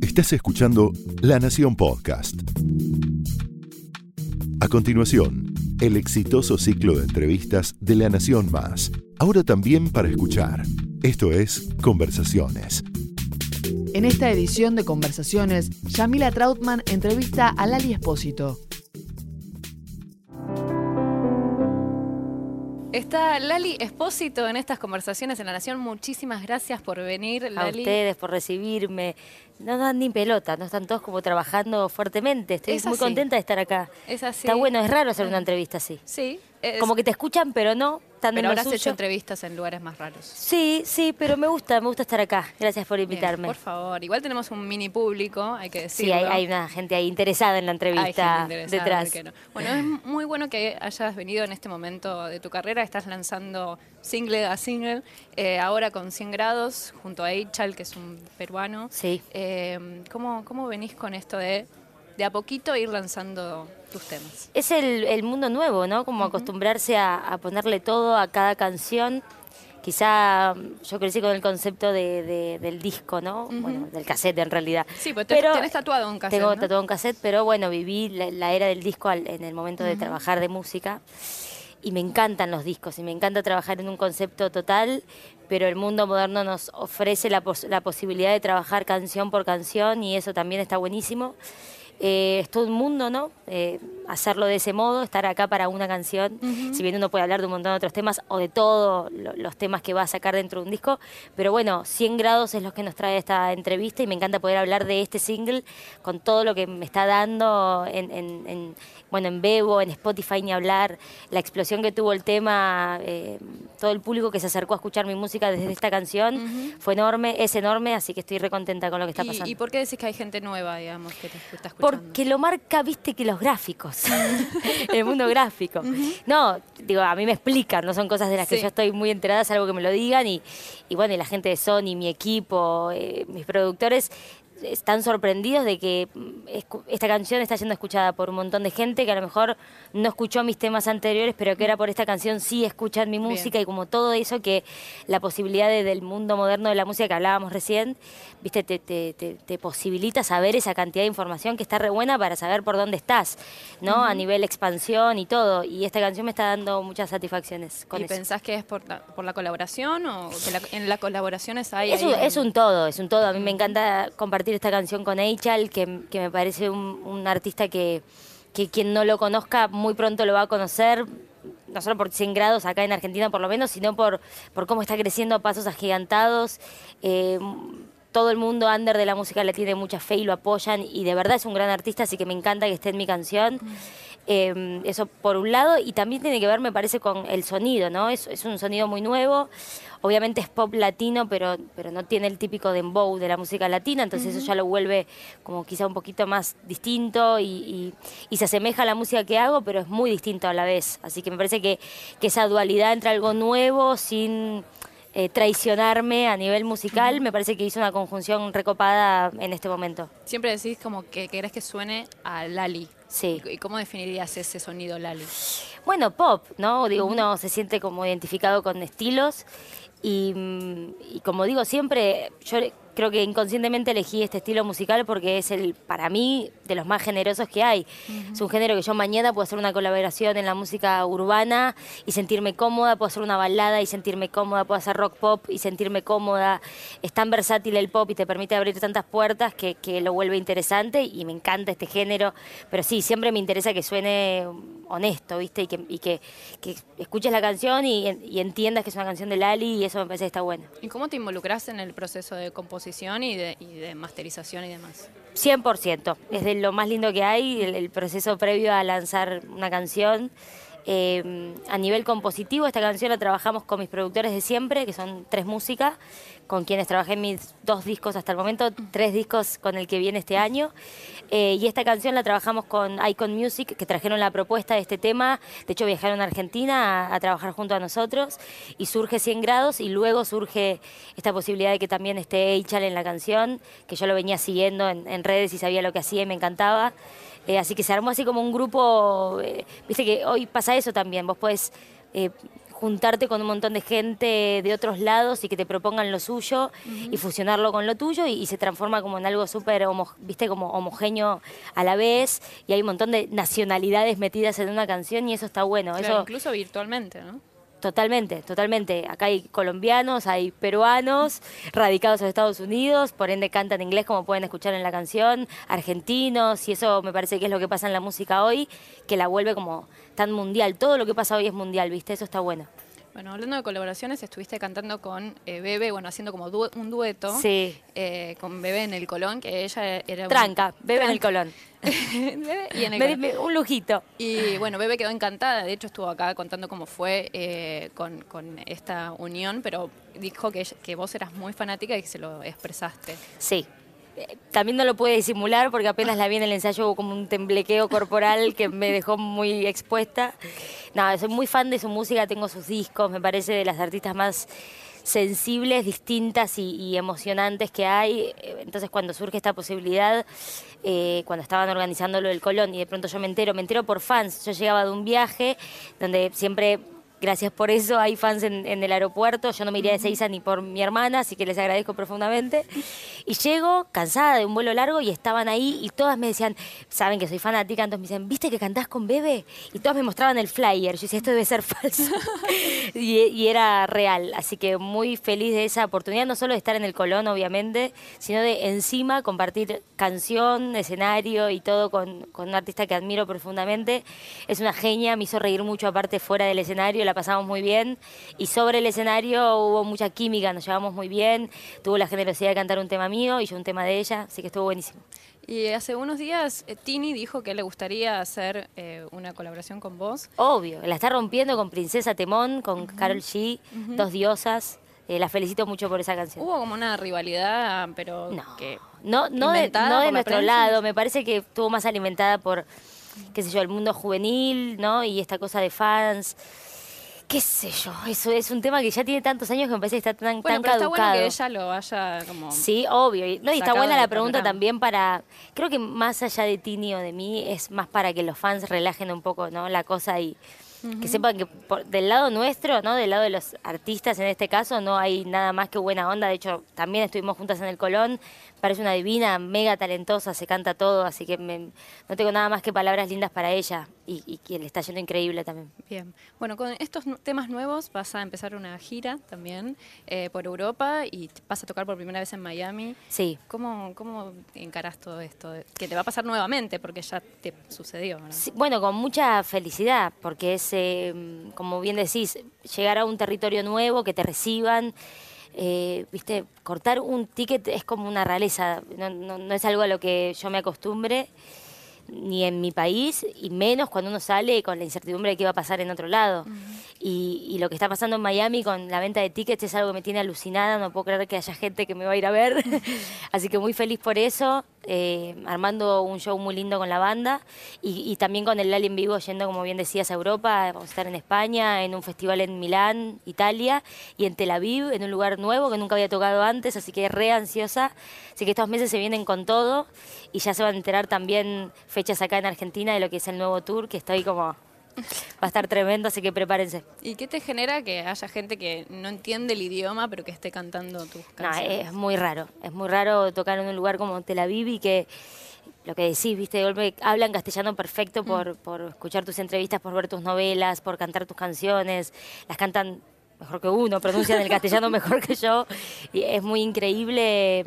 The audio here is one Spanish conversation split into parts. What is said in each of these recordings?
Estás escuchando La Nación Podcast. A continuación, el exitoso ciclo de entrevistas de La Nación Más. Ahora también para escuchar. Esto es Conversaciones. En esta edición de Conversaciones, Yamila Trautman entrevista a Lali Espósito. Está Lali Espósito en estas conversaciones en La Nación. Muchísimas gracias por venir, A Lali. ustedes por recibirme. No dan ni pelota, no están todos como trabajando fuertemente. Estoy Es muy así. contenta de estar acá. Es así. Está bueno, es raro hacer una entrevista así. Sí. es- Como que te escuchan, pero no, están en pero lo ahora has suyo. hecho entrevistas en lugares más raros. Sí, sí, pero me gusta, me gusta estar acá. Gracias por Bien, invitarme. por favor. Igual tenemos un mini público, hay que sí, decirlo. hay, hay una gente ahí interesada en la Hay entrevista gente detrás. Bueno, es muy bueno que hayas venido en este momento de tu carrera. Estás lanzando single a single, eh, ahora con 100 grados, junto a Eichal, que es un peruano. Sí. Eh, ¿cómo, ¿Cómo venís con esto de de a poquito ir lanzando tus temas? Es el, el mundo nuevo, ¿no? Como acostumbrarse a, a ponerle todo a cada canción. Quizá yo crecí con el concepto de, de- del disco, ¿no? Bueno, del cassette en realidad. Sí, pues te- tenés tatuado un cassette, Tengo ¿no? tatuado un cassette, pero bueno, viví la, la era del disco al- en el momento de trabajar de música. Y me encantan los discos y me encanta trabajar en un concepto total, pero el mundo moderno nos ofrece la, pos- la posibilidad de trabajar canción por canción y eso también está buenísimo. Eh, es todo un mundo, ¿no? Eh, hacerlo de ese modo, estar acá para una canción, si bien uno puede hablar de un montón de otros temas o de todos los temas que va a sacar dentro de un disco, pero bueno, 100 grados es lo que nos trae esta entrevista y me encanta poder hablar de este single con todo lo que me está dando en, en- en, bueno, en Bebo, en Spotify ni hablar, la explosión que tuvo el tema, eh, todo el público que se acercó a escuchar mi música desde esta canción fue enorme, es enorme, así que estoy recontenta con lo que está ¿Y, pasando. ¿Y por qué decís que hay gente nueva, digamos, que te está escuchando? Porque lo marca, viste, que los gráficos, el mundo gráfico. No, digo, a mí me explican, no son cosas de las que yo estoy muy enterada, salvo que me lo digan. Y, y bueno, y la gente de Sony, mi equipo, eh, mis productores, están sorprendidos de que mm, esta canción está siendo escuchada por un montón de gente que a lo mejor no escuchó mis temas anteriores, pero que era por esta canción sí escuchan mi música y como todo eso que la posibilidad de- del mundo moderno de la música que hablábamos recién, viste, te, te, te- te posibilita saber esa cantidad de información que está re buena para saber por dónde estás, ¿no? A nivel expansión y todo. Y esta canción me está dando muchas satisfacciones con ¿Y eso. pensás que es por la, por la colaboración o que la- en las colaboraciones hay... Es ahí un, es un todo, es un todo. A mí me encanta compartir esta canción con Eichal, que, que me parece un, un artista que, que quien no lo conozca muy pronto lo va a conocer, no solo por 100 grados acá en Argentina por lo menos, sino por, por cómo está creciendo a pasos agigantados. Eh, todo el mundo under de la música le tiene mucha fe y lo apoyan y de verdad es un gran artista, así que me encanta que esté en mi canción. Eh, eso por un lado, y también tiene que ver, me parece, con el sonido, ¿no? Es, es un sonido muy nuevo. Obviamente es pop latino, pero, pero no tiene el típico dembow de la música latina, entonces eso ya lo vuelve como quizá un poquito más distinto y, y- y se asemeja a la música que hago, pero es muy distinto a la vez. Así que me parece que, que esa dualidad entre algo nuevo sin eh, traicionarme a nivel musical, me parece que hizo una conjunción recopada en este momento. Siempre decís como que querés que suene a Lali. Sí. ¿Y cómo definirías ese sonido Lali? Bueno, pop, ¿no? Digo, uno se siente como identificado con estilos y, mm, y como digo siempre, yo creo que inconscientemente elegí este estilo musical porque es el, para mí, de los más generosos que hay. Es un género que yo mañana puedo hacer una colaboración en la música urbana y sentirme cómoda, puedo hacer una balada y sentirme cómoda, puedo hacer rock pop y sentirme cómoda. Es tan versátil el pop y te permite abrir tantas puertas que, que lo vuelve interesante y me encanta este género. Pero sí, siempre me interesa que suene honesto, ¿viste? Y que, y que, que escuches la canción y, y entiendas que es una canción de Lali y eso me parece que está bueno. ¿Y cómo te involucras en el proceso de composición y de, masterización y demás? 100%. Es de lo más lindo que hay, el proceso previo a lanzar una canción. Eh, a nivel compositivo, esta canción la trabajamos con mis productores de siempre, que son tres músicas, con quienes trabajé mis dos discos hasta el momento, tres discos con el que viene este año. Eh, y esta canción la trabajamos con Icon Music, que trajeron la propuesta de este tema. De hecho, viajaron a Argentina a, trabajar junto a nosotros. Y surge 100 grados y luego surge esta posibilidad de que también esté Eichal en la canción, que yo lo venía siguiendo en, en redes y sabía lo que hacía y me encantaba. Eh, así que se armó así como un grupo, eh, viste que hoy pasa eso también, vos podés eh, juntarte con un montón de gente de otros lados y que te propongan lo suyo y fusionarlo con lo tuyo y, se transforma como en algo súper, viste, como homogéneo a la vez y hay un montón de nacionalidades metidas en una canción y eso está bueno. eso, incluso virtualmente, ¿no? Totalmente, totalmente. Acá hay colombianos, hay peruanos radicados en Estados Unidos, por ende cantan inglés como pueden escuchar en la canción, argentinos, y eso me parece que es lo que pasa en la música hoy, que la vuelve como tan mundial. Todo lo que pasa hoy es mundial, ¿viste? Eso está bueno. Bueno, hablando de colaboraciones, estuviste cantando con eh, Bebe, bueno, haciendo como un dueto sí. Eh, con Bebe en el Colón, que ella era... Tranca, Bebe en el Colón. y en el Colón. un lujito. Y bueno, Bebe quedó encantada, de hecho estuvo acá contando cómo fue eh, con, esta unión, pero dijo que, que vos eras muy fanática y que se lo expresaste. Sí, también no lo puede disimular porque apenas la vi en el ensayo hubo como un temblequeo corporal que me dejó muy expuesta. Nada, soy muy fan de su música, tengo sus discos, me parece de las artistas más sensibles, distintas y, emocionantes que hay. Entonces cuando surge esta posibilidad, eh, cuando estaban organizando lo del Colón y de pronto yo me entero, me entero por fans, yo llegaba de un viaje donde siempre gracias por eso. Hay fans en, el aeropuerto. Yo no me iría de Seiza ni por mi hermana, así que les agradezco profundamente. Y llego cansada de un vuelo largo y estaban ahí y todas me decían, saben que soy fanática, entonces me dicen, ¿viste que cantás con Bebe? Y todas me mostraban el flyer. Yo decía, esto debe ser falso. y, era real. Así que muy feliz de esa oportunidad, no solo de estar en el Colón, obviamente, sino de encima compartir canción, escenario y todo con, con un artista que admiro profundamente. Es una genia, me hizo reír mucho aparte fuera del escenario la pasamos muy bien y sobre el escenario hubo mucha química, nos llevamos muy bien, tuvo la generosidad de cantar un tema mío y yo un tema de ella, así que estuvo buenísimo. Y hace unos días eh, Tini dijo que le gustaría hacer eh, una colaboración con vos. Obvio, la está rompiendo con Princesa Temón, con Carol G, dos diosas. Eh, la felicito mucho por esa canción. Hubo como una rivalidad, pero no, no, no de, no de nuestro lado. Me parece que estuvo más alimentada por, qué sé yo, el mundo juvenil, ¿no? Y esta cosa de fans qué sé yo, eso es un tema que ya tiene tantos años que me parece que está tan, bueno, tan pero caducado. Está bueno que ella lo haya como. Sí, obvio. No, y está buena la pregunta también para. Creo que más allá de Tini o de mí, es más para que los fans relajen un poco ¿no? la cosa y que sepan que del lado nuestro, ¿no? Del lado de los artistas en este caso, no hay nada más que buena onda. De hecho, también estuvimos juntas en el Colón. Parece una divina, mega talentosa, se canta todo, así que no tengo nada más que palabras lindas para ella y, que le está yendo increíble también. Bien. Bueno, con estos temas nuevos vas a empezar una gira también eh, por Europa y vas a tocar por primera vez en Miami. Sí. ¿Cómo, cómo encarás todo esto? Que te va a pasar nuevamente porque ya te sucedió. bueno, con mucha felicidad, porque es eh, como bien decís, llegar a un territorio nuevo, que te reciban. Eh, viste, cortar un ticket es como una realeza, no, no, es algo a lo que yo me acostumbre ni en mi país, y menos cuando uno sale con la incertidumbre de qué va a pasar en otro lado. y, lo que está pasando en Miami con la venta de tickets es algo que me tiene alucinada, no puedo creer que haya gente que me va a ir a ver. Así que muy feliz por eso, eh, armando un show muy lindo con la banda y, también con el Lali en vivo, yendo, como bien decías, a Europa. Vamos a estar en España, en un festival en Milán, Italia, y en Tel Aviv, en un lugar nuevo que nunca había tocado antes, así que re ansiosa. Así que estos meses se vienen con todo y ya se van a enterar también fechas acá en Argentina de lo que es el nuevo tour, que estoy como va a estar tremendo, así que prepárense. ¿Y qué te genera que haya gente que no entiende el idioma, pero que esté cantando tus canciones? No, es muy raro. Es muy raro tocar en un lugar como Tel Aviv y que lo que decís, viste, de golpe hablan castellano perfecto por, mm. por escuchar tus entrevistas, por ver tus novelas, por cantar tus canciones. Las cantan mejor que uno, pronuncian el castellano mejor que yo. Y es muy increíble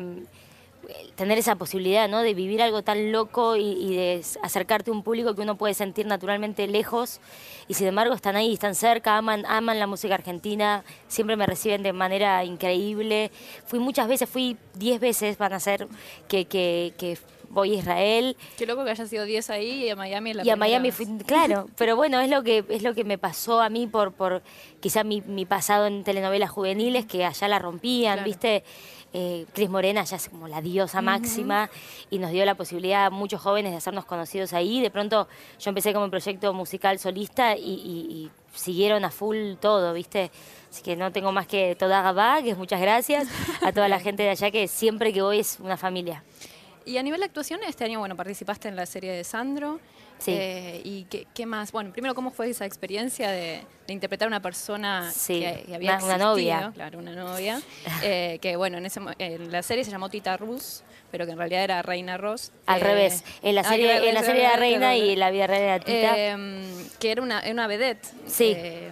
tener esa posibilidad, ¿no? De vivir algo tan loco y, de acercarte a un público que uno puede sentir naturalmente lejos y sin embargo están ahí, están cerca, aman, aman la música argentina, siempre me reciben de manera increíble. Fui muchas veces, fui diez veces, van a ser que, que, voy a Israel. Qué loco que haya sido diez ahí y a Miami es la Y a Miami fui, claro, pero bueno, es lo que es lo que me pasó a mí por por quizá mi, mi pasado en telenovelas juveniles que allá la rompían, ¿viste? Eh, Cris Morena ya es como la diosa máxima y nos dio la posibilidad a muchos jóvenes de hacernos conocidos ahí. De pronto yo empecé como un proyecto musical solista y, siguieron a full todo, ¿viste? Así que no tengo más que toda Gabá, que es muchas gracias a toda la gente de allá que siempre que voy es una familia. Y a nivel de actuación, este año, bueno, participaste en la serie de Sandro. Sí. Eh, ¿Y qué, qué más? Bueno, primero, ¿cómo fue esa experiencia de, de interpretar a una persona Sí, que, que había una- una existido? novia. Claro, una novia. eh, que, bueno, en, ese, en la serie se llamó Tita Rus, pero que en realidad era Reina Ross. Al Eh, revés. En la serie, en la serie era reina y la vida real era Tita. eh, que era una, una vedette. Sí. eh,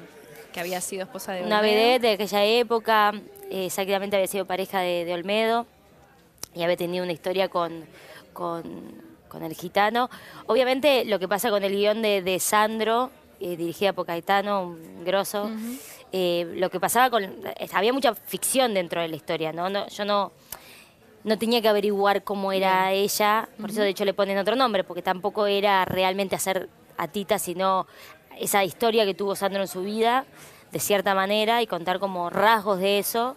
que había sido esposa de una Olmedo. vedette de aquella época, eh, exactamente había sido pareja de, de Olmedo y había tenido una historia con, con, con el gitano. Obviamente lo que pasa con el guion de, de Sandro, eh, dirigida por Caetano, un grosso, eh, lo que pasaba con... Había mucha ficción dentro de la historia, ¿no? no yo no... No tenía que averiguar cómo era ella, por eso de hecho le ponen otro nombre, porque tampoco era realmente hacer a Tita, sino esa historia que tuvo Sandro en su vida, de cierta manera, y contar como rasgos de eso.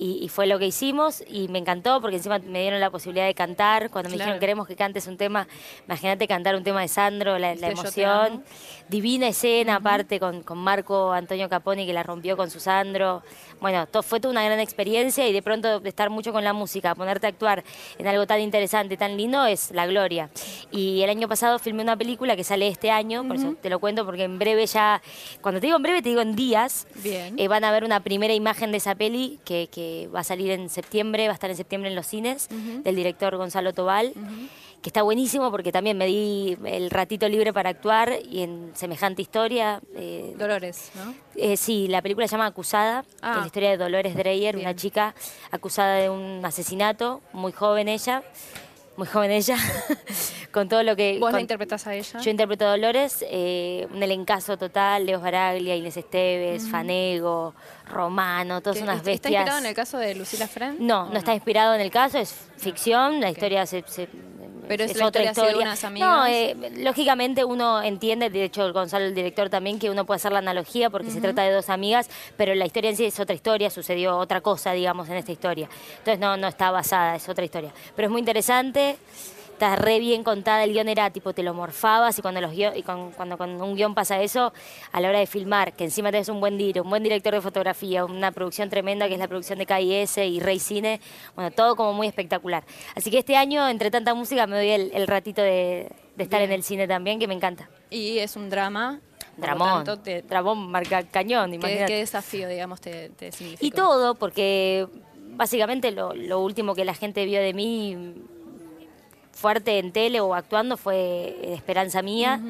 Y, y fue lo que hicimos y me encantó porque encima me dieron la posibilidad de cantar. Cuando me Claro. dijeron queremos que cantes un tema, imagínate cantar un tema de Sandro, la, emoción. Divina escena aparte con, con Marco Antonio Caponi que la rompió con su Sandro. Bueno, to- fue toda una gran experiencia y de pronto de estar mucho con la música, ponerte a actuar en algo tan interesante, tan lindo, es la gloria. Y el año pasado filmé una película que sale este año, por eso te lo cuento porque en breve ya, cuando te digo en breve te digo en días, Bien. eh, van a ver una primera imagen de esa peli que, que va a salir en septiembre, va a estar en septiembre en los cines, del director Gonzalo Tobal, que está buenísimo porque también me di el ratito libre para actuar y en semejante historia. eh, Dolores, ¿no? eh, sí, la película se llama Acusada, que Ah. es la historia de Dolores Dreyer, Bien. una chica acusada de un asesinato, muy joven ella, muy joven ella, con todo lo que... Vos la interpretás a ella. yo interpreto a Dolores, eh, un elencazo total, Leo Baraglia, Inés Esteves, Fanego, Romano, todas unas ¿Está bestias. inspirado en el caso de Lucila Friend? No, ¿O no está inspirado en el caso, es ficción, la historia se... se- Pero es la historia así de unas amigas. No, eh, lógicamente uno entiende, de hecho Gonzalo, el director también, que uno puede hacer la analogía porque se trata de dos amigas, pero la historia en sí es otra historia, sucedió otra cosa, digamos, en esta historia. Entonces no, no está basada, es otra historia. Pero es muy interesante, está re bien contada, el guion era tipo, te lo morfabas y cuando, los guio- y con- cuando con un guion pasa eso, a la hora de filmar, que encima tenés un buen dir, un buen director de fotografía, una producción tremenda que es la producción de KIS y Rey Cine, bueno, todo como muy espectacular. Así que este año, entre tanta música, me doy el, el ratito de, de estar Bien. en el cine también, que me encanta. Y es un drama. Dramón, tanto, te- Dramón marca cañón, ¿qué, imagínate. qué desafío, digamos, te, te significó? Y todo, porque básicamente lo, lo último que la gente vio de mí fuerte en tele o actuando fue Esperanza Mía,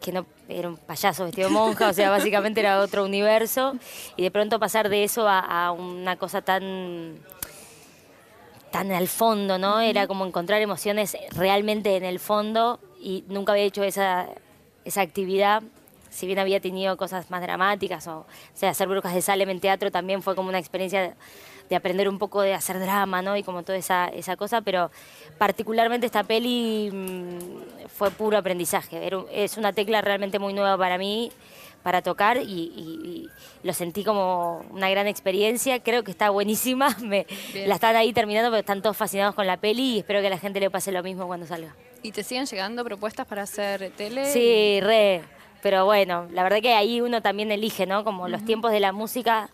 que no era un payaso vestido de monja, o sea, básicamente era otro universo, y de pronto pasar de eso a, a una cosa tan tan al fondo, ¿no? Era como encontrar emociones realmente en el fondo y nunca había hecho esa, esa actividad. Si bien había tenido cosas más dramáticas, o, o sea, hacer Brujas de Salem en teatro también fue como una experiencia de, de aprender un poco de hacer drama, ¿no? Y como toda esa, esa cosa, pero particularmente esta peli mm, fue puro aprendizaje. Era es una tecla realmente muy nueva para mí, para tocar, y, y- y lo sentí como una gran experiencia. Creo que está buenísima. Me, la están ahí terminando, pero están todos fascinados con la peli y espero que a la gente le pase lo mismo cuando salga. ¿Y te siguen llegando propuestas para hacer tele? Sí, re. Pero bueno, la verdad que ahí uno también elige, ¿no? Como los tiempos de la música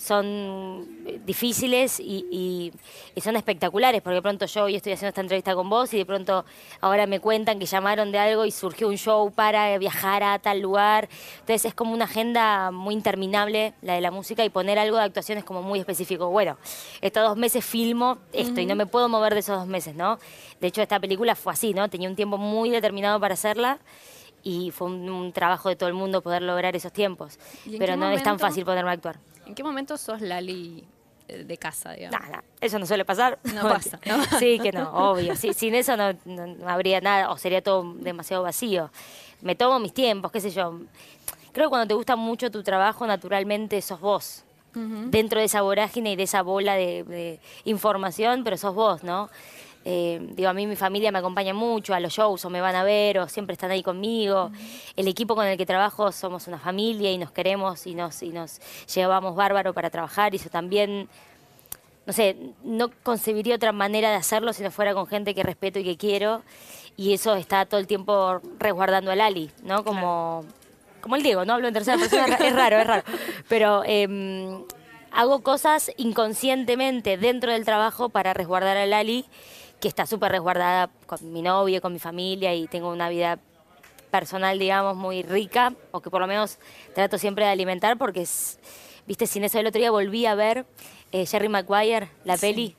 son difíciles y, y- y son espectaculares, porque de pronto yo hoy estoy haciendo esta entrevista con vos y de pronto ahora me cuentan que llamaron de algo y surgió un show para viajar a tal lugar. Entonces es como una agenda muy interminable la de la música y poner algo de actuación es como muy específico. Bueno, estos dos meses filmo esto y no me puedo mover de esos dos meses, ¿no? De hecho, esta película fue así, ¿no? Tenía un tiempo muy determinado para hacerla y fue un, un trabajo de todo el mundo poder lograr esos tiempos. ¿Y en Pero no es tan fácil ponerme a actuar. ¿En qué momento sos Lali eh, de casa, digamos? Nada, eso no suele pasar. No pasa, ¿no? Sí, que no, obvio. Sí, sin eso no, no- habría nada, o sería todo demasiado vacío. Me tomo mis tiempos, qué sé yo. Creo que cuando te gusta mucho tu trabajo, naturalmente sos vos. Dentro de esa vorágine y de esa bola de, de información, pero sos vos, ¿no? Eh, digo, a mí mi familia me acompaña mucho a los shows o me van a ver o siempre están ahí conmigo. El equipo con el que trabajo somos una familia y nos queremos y nos, y nos llevamos bárbaro para trabajar y eso también no sé, no concebiría otra manera de hacerlo si no fuera con gente que respeto y que quiero. Y eso está todo el tiempo resguardando al Ali, ¿no? Como, como el Diego, no hablo en tercera persona, es ra- es raro, es raro. Pero em, hago cosas inconscientemente dentro del trabajo para resguardar al Ali que está súper resguardada con mi novio, con mi familia y tengo una vida personal, digamos, muy rica, o que por lo menos trato siempre de alimentar, porque, es, viste, sin eso el otro día volví a ver eh, Jerry Maguire, la peli,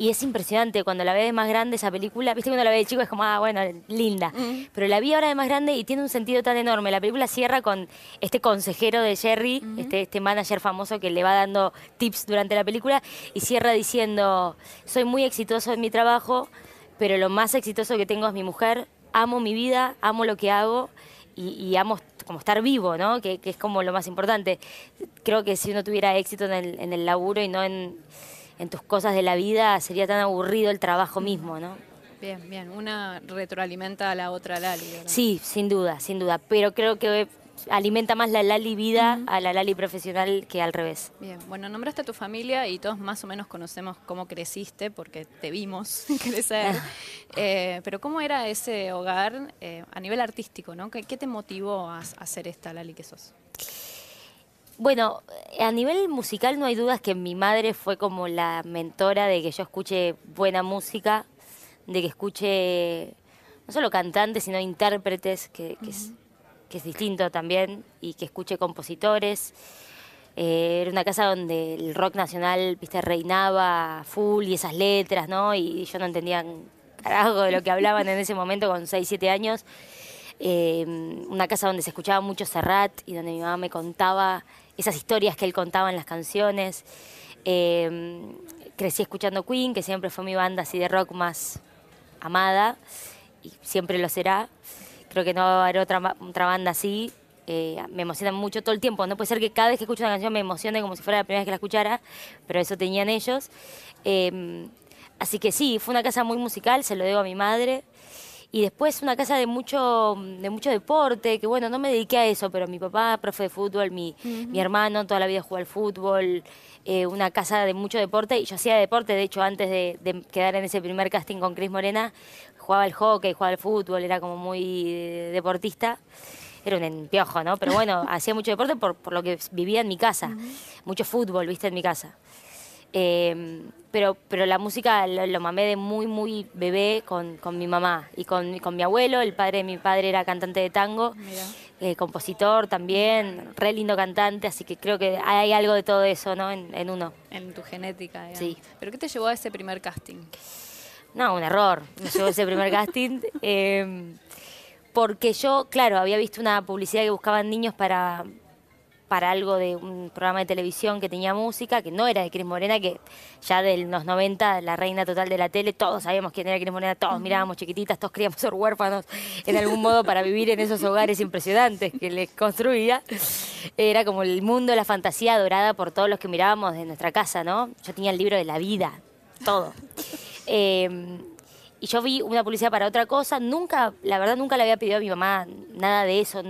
y es impresionante cuando la ves de más grande esa película. Viste, cuando la ves de chico es como, ah, bueno, linda. Pero la vi ahora de más grande y tiene un sentido tan enorme. La película cierra con este consejero de Jerry, este, este manager famoso que le va dando tips durante la película, y cierra diciendo, soy muy exitoso en mi trabajo, pero lo más exitoso que tengo es mi mujer. Amo mi vida, amo lo que hago y, y amo como estar vivo, ¿no? Que, que es como lo más importante. Creo que si uno tuviera éxito en el, en el laburo y no en en tus cosas de la vida sería tan aburrido el trabajo mismo, ¿no? Bien, bien. Una retroalimenta a la otra Lali, ¿verdad? Sí, sin duda, sin duda. Pero creo que alimenta más la Lali vida a la Lali profesional que al revés. Bien, bueno, nombraste a tu familia y todos más o menos conocemos cómo creciste porque te vimos crecer. Eh, pero ¿cómo era ese hogar eh, a nivel artístico, ¿no? ¿Qué, qué te motivó a, a ser esta Lali que sos? Bueno, a nivel musical no hay dudas que mi madre fue como la mentora de que yo escuche buena música, de que escuche no solo cantantes, sino intérpretes, que, es, que es distinto también, y que escuche compositores. Eh, era una casa donde el rock nacional, viste, reinaba full y esas letras, ¿no? Y yo no entendía carajo de lo que hablaban en ese momento con 6, 7 años. Eh, una casa donde se escuchaba mucho Serrat y donde mi mamá me contaba esas historias que él contaba en las canciones. Eh, crecí escuchando Queen, que siempre fue mi banda así de rock más amada y siempre lo será. Creo que no va a haber otra, otra banda así. Eh, me emociona mucho todo el tiempo. No puede ser que cada vez que escucho una canción me emocione como si fuera la primera vez que la escuchara, pero eso tenían ellos. Eh, así que sí, fue una casa muy musical, se lo debo a mi madre y después una casa de mucho, de mucho deporte, que bueno, no me dediqué a eso, pero mi papá, profe de fútbol, mi, mi hermano toda la vida jugó al fútbol, eh, una casa de mucho deporte, y yo hacía deporte, de hecho, antes de, quedar en ese primer casting con Cris Morena, jugaba al hockey, jugaba al fútbol, era como muy eh, deportista. Era un empiojo, ¿no? Pero bueno, hacía mucho deporte por, por lo que vivía en mi casa. Mucho fútbol, viste, en mi casa. Eh, pero, pero la música lo, mamé de muy, muy bebé con, con mi mamá y con, con, mi abuelo. El padre de mi padre era cantante de tango, eh, compositor también, re lindo cantante, así que creo que hay algo de todo eso ¿no? en, en uno. En tu genética, digamos. Sí. ¿Pero qué te llevó a ese primer casting? No, un error. Me llevó a ese primer casting. Eh, porque yo, claro, había visto una publicidad que buscaban niños para para algo de un programa de televisión que tenía música, que no era de Cris Morena, que ya de los 90, la reina total de la tele, todos sabíamos quién era Cris Morena, todos mirábamos chiquititas, todos queríamos ser huérfanos en algún modo para vivir en esos hogares impresionantes que les construía. Era como el mundo, la fantasía adorada por todos los que mirábamos de nuestra casa, ¿no? Yo tenía el libro de la vida, todo. Em, y yo vi una publicidad para otra cosa, nunca, la verdad nunca le había pedido a mi mamá nada de eso,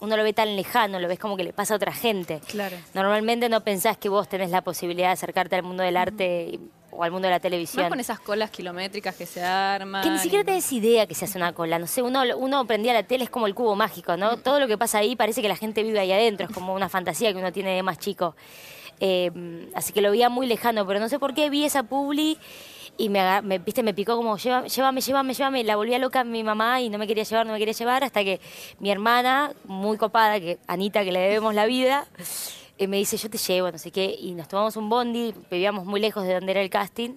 uno lo ve tan lejano, lo ves como que le pasa a otra gente. Claro. Normalmente no pensás que vos tenés la posibilidad de acercarte al mundo del arte o al mundo de la televisión. Más con esas colas kilométricas que se arman. Que ni siquiera tenés idea que se hace una cola. No sé, uno, uno prendía la tele, es como el cubo mágico, ¿no? Todo lo que pasa ahí parece que la gente vive ahí adentro, es como una fantasía que uno tiene de más chico. Eh, así que lo veía muy lejano, pero no sé por qué vi esa publi y me, me, viste, me picó como, llévame, llévame, llévame, llévame. La volvía loca mi mamá y no me quería llevar, no me quería llevar, hasta que mi hermana, muy copada, que Anita, que le debemos la vida, eh, me dice, yo te llevo, no sé qué. Y nos tomamos un bondi, vivíamos muy lejos de donde era el casting.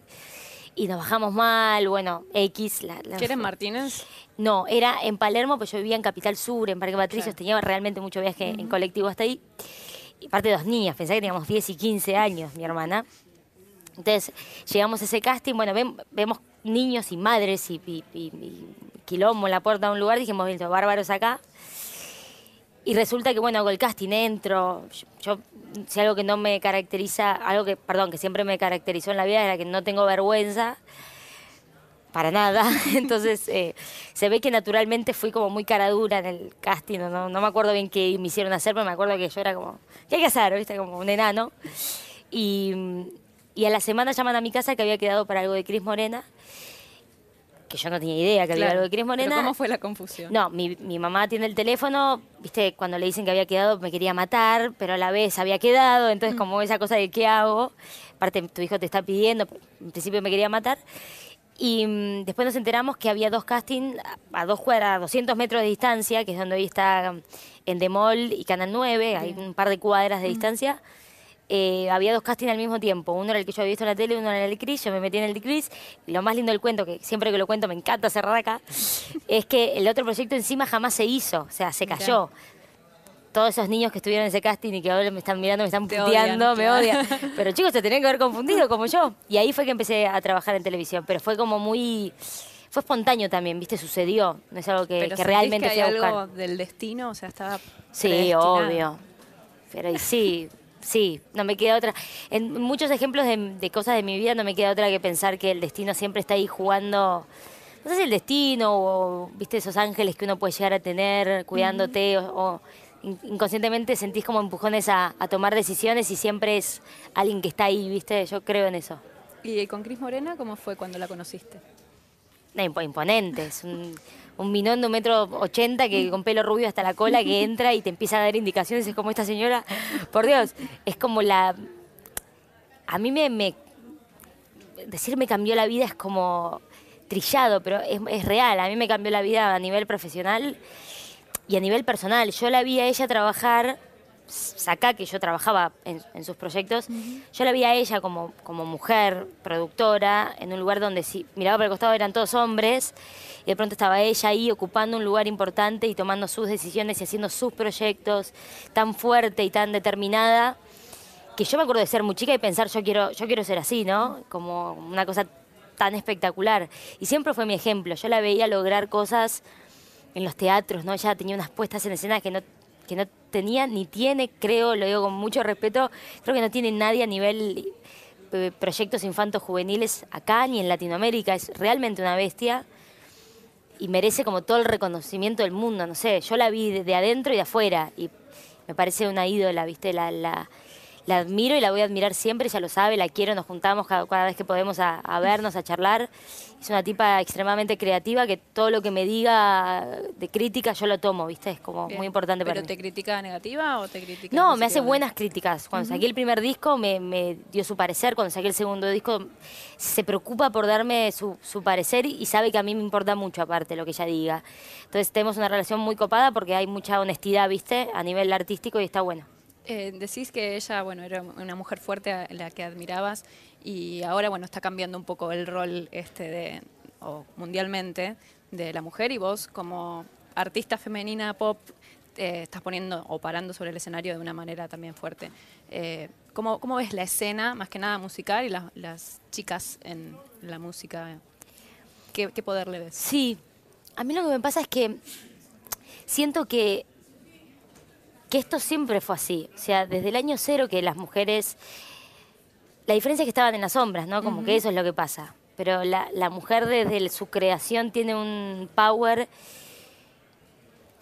Y nos bajamos mal, bueno, X. La, ¿Quieres Martínez? No, era en Palermo, pues yo vivía en Capital Sur, en Parque Patricios, tenía realmente mucho viaje en colectivo hasta ahí. Y parte de dos niñas, pensé que teníamos 10 y 15 años, mi hermana. Entonces llegamos a ese casting, bueno, vemos niños y madres y, quilombo en la puerta de un lugar, dijimos, visto bárbaros acá. Y resulta que, bueno, hago el casting, entro. Yo, si algo que no me caracteriza, algo que, perdón, que siempre me caracterizó en la vida era que no tengo vergüenza, para nada. Entonces, eh, se ve que naturalmente fui como muy cara dura en el casting, no, no me acuerdo bien qué me hicieron hacer, pero me acuerdo que yo era como, ¿qué hay que hacer? ¿Viste? Como un enano. Y, y a la semana llaman a mi casa que había quedado para algo de Cris Morena, que yo no tenía idea que había algo de Cris Morena. ¿Cómo fue la confusión? No, mi, mi mamá tiene el teléfono, viste, cuando le dicen que había quedado me quería matar, pero a la vez había quedado, entonces como esa cosa de qué hago, aparte tu hijo te está pidiendo, en principio me quería matar. Y mm, después nos enteramos que había dos castings a, dos cuadras, a 200 metros de distancia, que es donde hoy está mm, Endemol y Canal 9, hay un par de cuadras de distancia. Eh, había dos castings al mismo tiempo. Uno era el que yo había visto en la tele, uno era el Cris. Yo me metí en el Cris. Y lo más lindo del cuento, que siempre que lo cuento me encanta cerrar acá, es que el otro proyecto encima jamás se hizo. O sea, se cayó. Todos esos niños que estuvieron en ese casting y que ahora me están mirando, me están puteando, me odian. Pero chicos, se tenían que haber confundido como yo. Y ahí fue que empecé a trabajar en televisión. Pero fue como muy fue espontáneo también, ¿viste? Sucedió. No es algo que, que realmente que hay algo del destino? O sea, estaba. Sí, obvio. Pero sí, sí, no me queda otra. En muchos ejemplos de, cosas de mi vida no me queda otra que pensar que el destino siempre está ahí jugando. No sé si el destino o, viste, esos ángeles que uno puede llegar a tener cuidándote o, inconscientemente sentís como empujones a, tomar decisiones y siempre es alguien que está ahí, viste. Yo creo en eso. ¿Y con Cris Morena cómo fue cuando la conociste? imponente, es un un minón de un metro ochenta que con pelo rubio hasta la cola que entra y te empieza a dar indicaciones. Es como esta señora, por Dios, es como la... A mí me... decir me cambió la vida es como trillado, pero es, es real. A mí me cambió la vida a nivel profesional y a nivel personal. Yo la vi a ella trabajar acá que yo trabajaba en, sus proyectos, yo la vi a ella como, como mujer, productora, en un lugar donde si miraba para el costado eran todos hombres, y de pronto estaba ella ahí ocupando un lugar importante y tomando sus decisiones y haciendo sus proyectos tan fuerte y tan determinada, que yo me acuerdo de ser muy chica y pensar yo quiero, yo quiero ser así, ¿no? Como una cosa tan espectacular. Y siempre fue mi ejemplo, yo la veía lograr cosas en los teatros, ¿no? Ella tenía unas puestas en escena que no que no tenía ni tiene, creo, lo digo con mucho respeto, creo que no tiene nadie a nivel eh, proyectos infantos juveniles acá ni en Latinoamérica. Es realmente una bestia y merece como todo el reconocimiento del mundo. No sé, yo la vi de, adentro y de afuera y me parece una ídola, ¿viste? La, la, la admiro y la voy a admirar siempre, ya lo sabe, la quiero, nos juntamos cada, vez que podemos a, vernos, a charlar. Es una tipa extremadamente creativa que todo lo que me diga de crítica yo lo tomo, ¿viste? Es como muy importante para mí. ¿Pero te critica negativa o te critica No, me hace buenas críticas. Cuando saqué el primer disco me, dio su parecer, cuando saqué el segundo disco se preocupa por darme su, su parecer y sabe que a mí me importa mucho aparte lo que ella diga. Entonces tenemos una relación muy copada porque hay mucha honestidad, ¿viste? A nivel artístico y está bueno. Eh, decís que ella, bueno, era una mujer fuerte a la que admirabas y ahora, bueno, está cambiando un poco el rol este de, o mundialmente de la mujer y vos como artista femenina pop eh, estás poniendo o parando sobre el escenario de una manera también fuerte. Eh, ¿cómo, ves la escena, más que nada musical, y las chicas en la música? ¿Qué, ¿Qué poder le ves? Sí, a mí lo que me pasa es que siento que que esto siempre fue así. O sea, desde el año cero que las mujeres... La diferencia es que estaban en las sombras, ¿no? Como que eso es lo que pasa. Pero la, mujer desde su creación tiene un power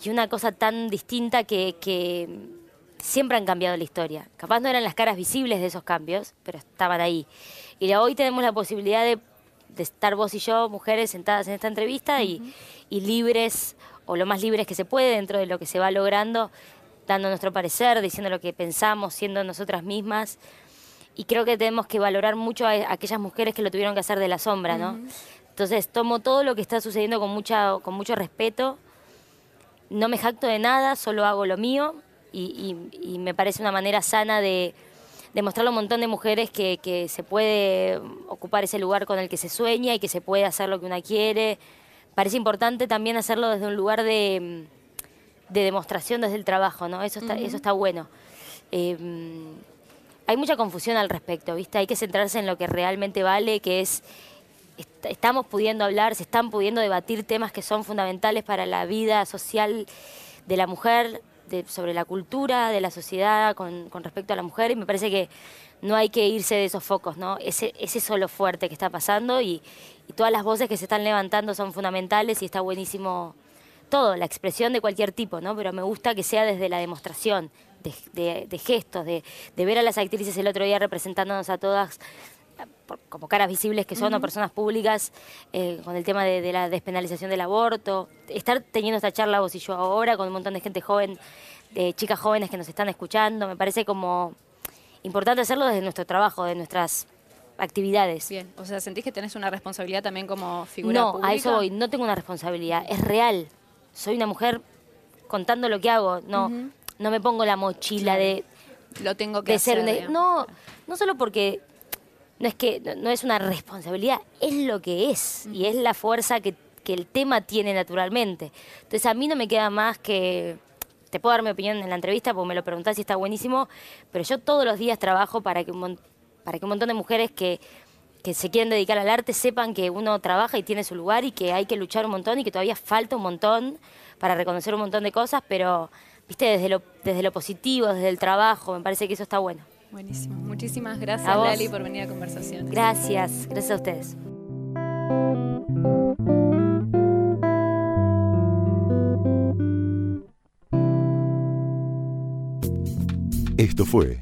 y una cosa tan distinta que, siempre han cambiado la historia. Capaz no eran las caras visibles de esos cambios, pero estaban ahí. Y hoy tenemos la posibilidad de, estar vos y yo, mujeres, sentadas en esta entrevista y, y libres, o lo más libres que se puede dentro de lo que se va logrando, dando nuestro parecer, diciendo lo que pensamos, siendo nosotras mismas. Y creo que tenemos que valorar mucho a aquellas mujeres que lo tuvieron que hacer de la sombra, ¿no? Entonces tomo todo lo que está sucediendo con, mucha, con mucho respeto. No me jacto de nada, solo hago lo mío y, me parece una manera sana de, de mostrarle a un montón de mujeres que, que, se puede ocupar ese lugar con el que se sueña y que se puede hacer lo que una quiere. Parece importante también hacerlo desde un lugar de de demostración desde el trabajo, ¿no? Eso está, eso está bueno. Em, hay mucha confusión al respecto, ¿viste? Hay que centrarse en lo que realmente vale, que es estamos pudiendo hablar, se están pudiendo debatir temas que son fundamentales para la vida social de la mujer, sobre la cultura de la sociedad con, respecto a la mujer, y me parece que no hay que irse de esos focos, ¿no? Ese, es lo fuerte que está pasando y, y todas las voces que se están levantando son fundamentales y está buenísimo todo, la expresión de cualquier tipo, ¿no? Pero me gusta que sea desde la demostración, de, gestos, de, ver a las actrices el otro día representándonos a todas como caras visibles que son o personas públicas eh, con el tema de, la despenalización del aborto, estar teniendo esta charla vos y yo ahora con un montón de gente joven, de chicas jóvenes que nos están escuchando, me parece como importante hacerlo desde nuestro trabajo, de nuestras actividades. Bien, o sea, ¿sentís que tenés una responsabilidad también como figura no, pública? a eso voy, no tengo una responsabilidad, es real. Soy una mujer contando lo que hago, no, no me pongo la mochila de, Lo tengo que de hacer. ser una-. No, no solo porque no es que no- no es una responsabilidad, es lo que es y es la fuerza que, que el tema tiene naturalmente. Entonces a mí no me queda más que te puedo dar mi opinión en la entrevista porque me lo preguntás y está buenísimo, pero yo todos los días trabajo para que un, para que un montón de mujeres que, que se quieren dedicar al arte sepan que uno trabaja y tiene su lugar y que hay que luchar un montón y que todavía falta un montón para reconocer un montón de cosas, pero viste desde lo, desde lo positivo, desde el trabajo, me parece que eso está bueno. Buenísimo. Muchísimas gracias, A vos. Lali, por venir a conversaciones. Gracias, gracias a ustedes. Esto fue